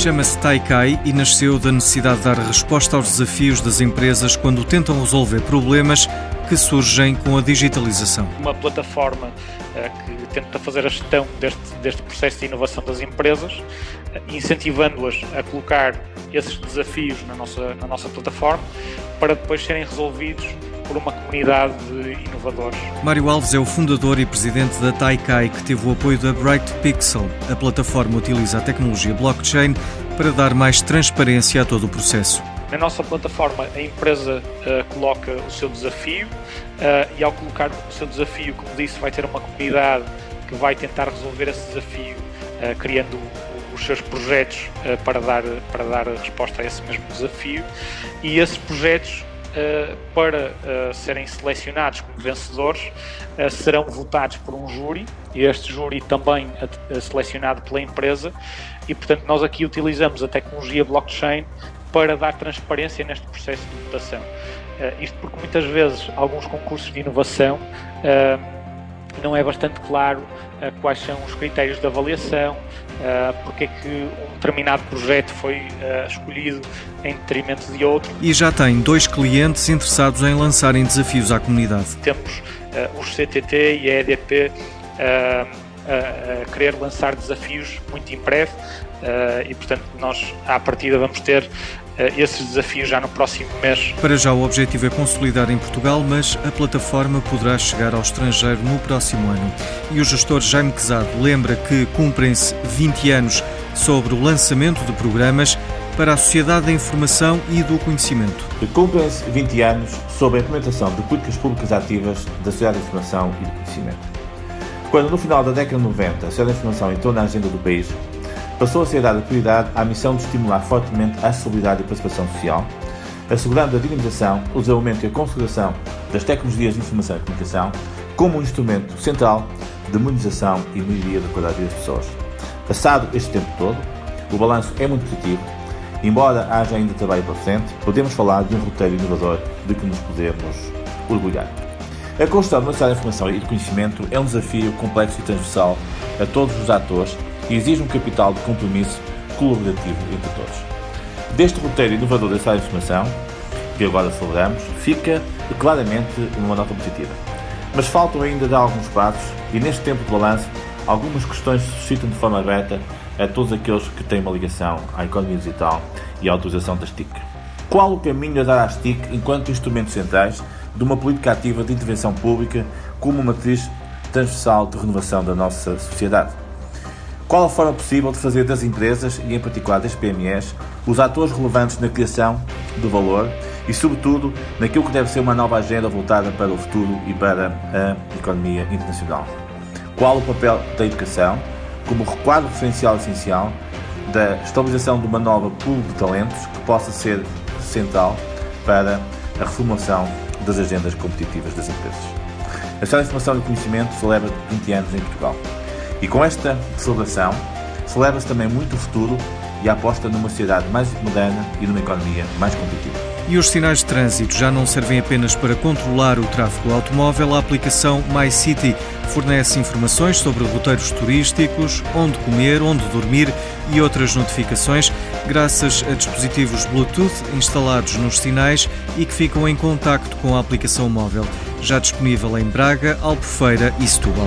Chama-se Taikai e nasceu da necessidade de dar resposta aos desafios das empresas quando tentam resolver problemas que surgem com a digitalização. Uma plataforma uh, que tenta fazer a gestão deste, deste processo de inovação das empresas, uh, incentivando-as a colocar esses desafios na nossa, na nossa plataforma para depois serem resolvidos por uma comunidade de inovadores. Mário Alves é o fundador e presidente da Taikai, que teve o apoio da Bright Pixel. A plataforma utiliza a tecnologia blockchain para dar mais transparência a todo o processo. Na nossa plataforma, a empresa uh, coloca o seu desafio uh, e, ao colocar o seu desafio, como disse, vai ter uma comunidade que vai tentar resolver esse desafio, uh, criando os seus projetos para, dar, para dar resposta a esse mesmo desafio. E esses projetos para uh, serem selecionados como vencedores, uh, serão votados por um júri, e este júri também é selecionado pela empresa, e portanto nós aqui utilizamos a tecnologia blockchain para dar transparência neste processo de votação. isto porque muitas vezes alguns concursos de inovação não é bastante claro quais são os critérios de avaliação, uh, porque é que um determinado projeto foi uh, escolhido em detrimento de outro. E já tem dois clientes interessados em lançarem desafios à comunidade. Temos uh, os CTT e a EDP a, a, querer lançar desafios muito em breve e, portanto, nós à partida vamos ter esses desafios já no próximo mês. Para já, o objetivo é consolidar em Portugal, mas a plataforma poderá chegar ao estrangeiro no próximo ano. E o gestor Jaime Quezado lembra que cumprem-se 20 anos sobre o lançamento de programas para a sociedade da informação e do conhecimento. Cumprem-se 20 anos sobre a implementação de políticas públicas ativas da sociedade da informação e do conhecimento. Quando, no final da década de 90, a informação entrou na agenda do país, passou a ser dada prioridade à missão de estimular fortemente a acessibilidade e participação social, assegurando a dinamização, o desenvolvimento e a consolidação das tecnologias de informação e comunicação como um instrumento central de modernização e melhoria da qualidade das pessoas. Passado este tempo todo, o balanço é muito positivo. Embora haja ainda trabalho para frente, podemos falar de um roteiro inovador de que nos podemos orgulhar. A construção de uma sociedade de informação e de conhecimento é um desafio complexo e transversal a todos os atores e exige um capital de compromisso colaborativo entre todos. Deste roteiro inovador da área de informação, que agora celebramos, fica claramente uma nota positiva. Mas faltam ainda dar alguns passos e neste tempo de balanço algumas questões se suscitam de forma aberta a todos aqueles que têm uma ligação à economia digital e à autorização das TIC. Qual o caminho a dar às TIC enquanto instrumentos centrais de uma política ativa de intervenção pública como matriz transversal de renovação da nossa sociedade? Qual a forma possível de fazer das empresas, e em particular das PMEs, os atores relevantes na criação de valor e, sobretudo, naquilo que deve ser uma nova agenda voltada para o futuro e para a economia internacional? Qual o papel da educação como quadro referencial essencial da estabilização de uma nova pool de talentos que possa ser central para a reformulação das agendas competitivas das empresas? A História de Informação e Conhecimento celebra 20 anos em Portugal. E com esta celebração, celebra-se também muito o futuro e a aposta numa sociedade mais moderna e numa economia mais competitiva. E os sinais de trânsito já não servem apenas para controlar o tráfego automóvel, a aplicação MyCity fornece informações sobre roteiros turísticos, onde comer, onde dormir e outras notificações, graças a dispositivos Bluetooth instalados nos sinais e que ficam em contacto com a aplicação móvel, já disponível em Braga, Albufeira e Setúbal.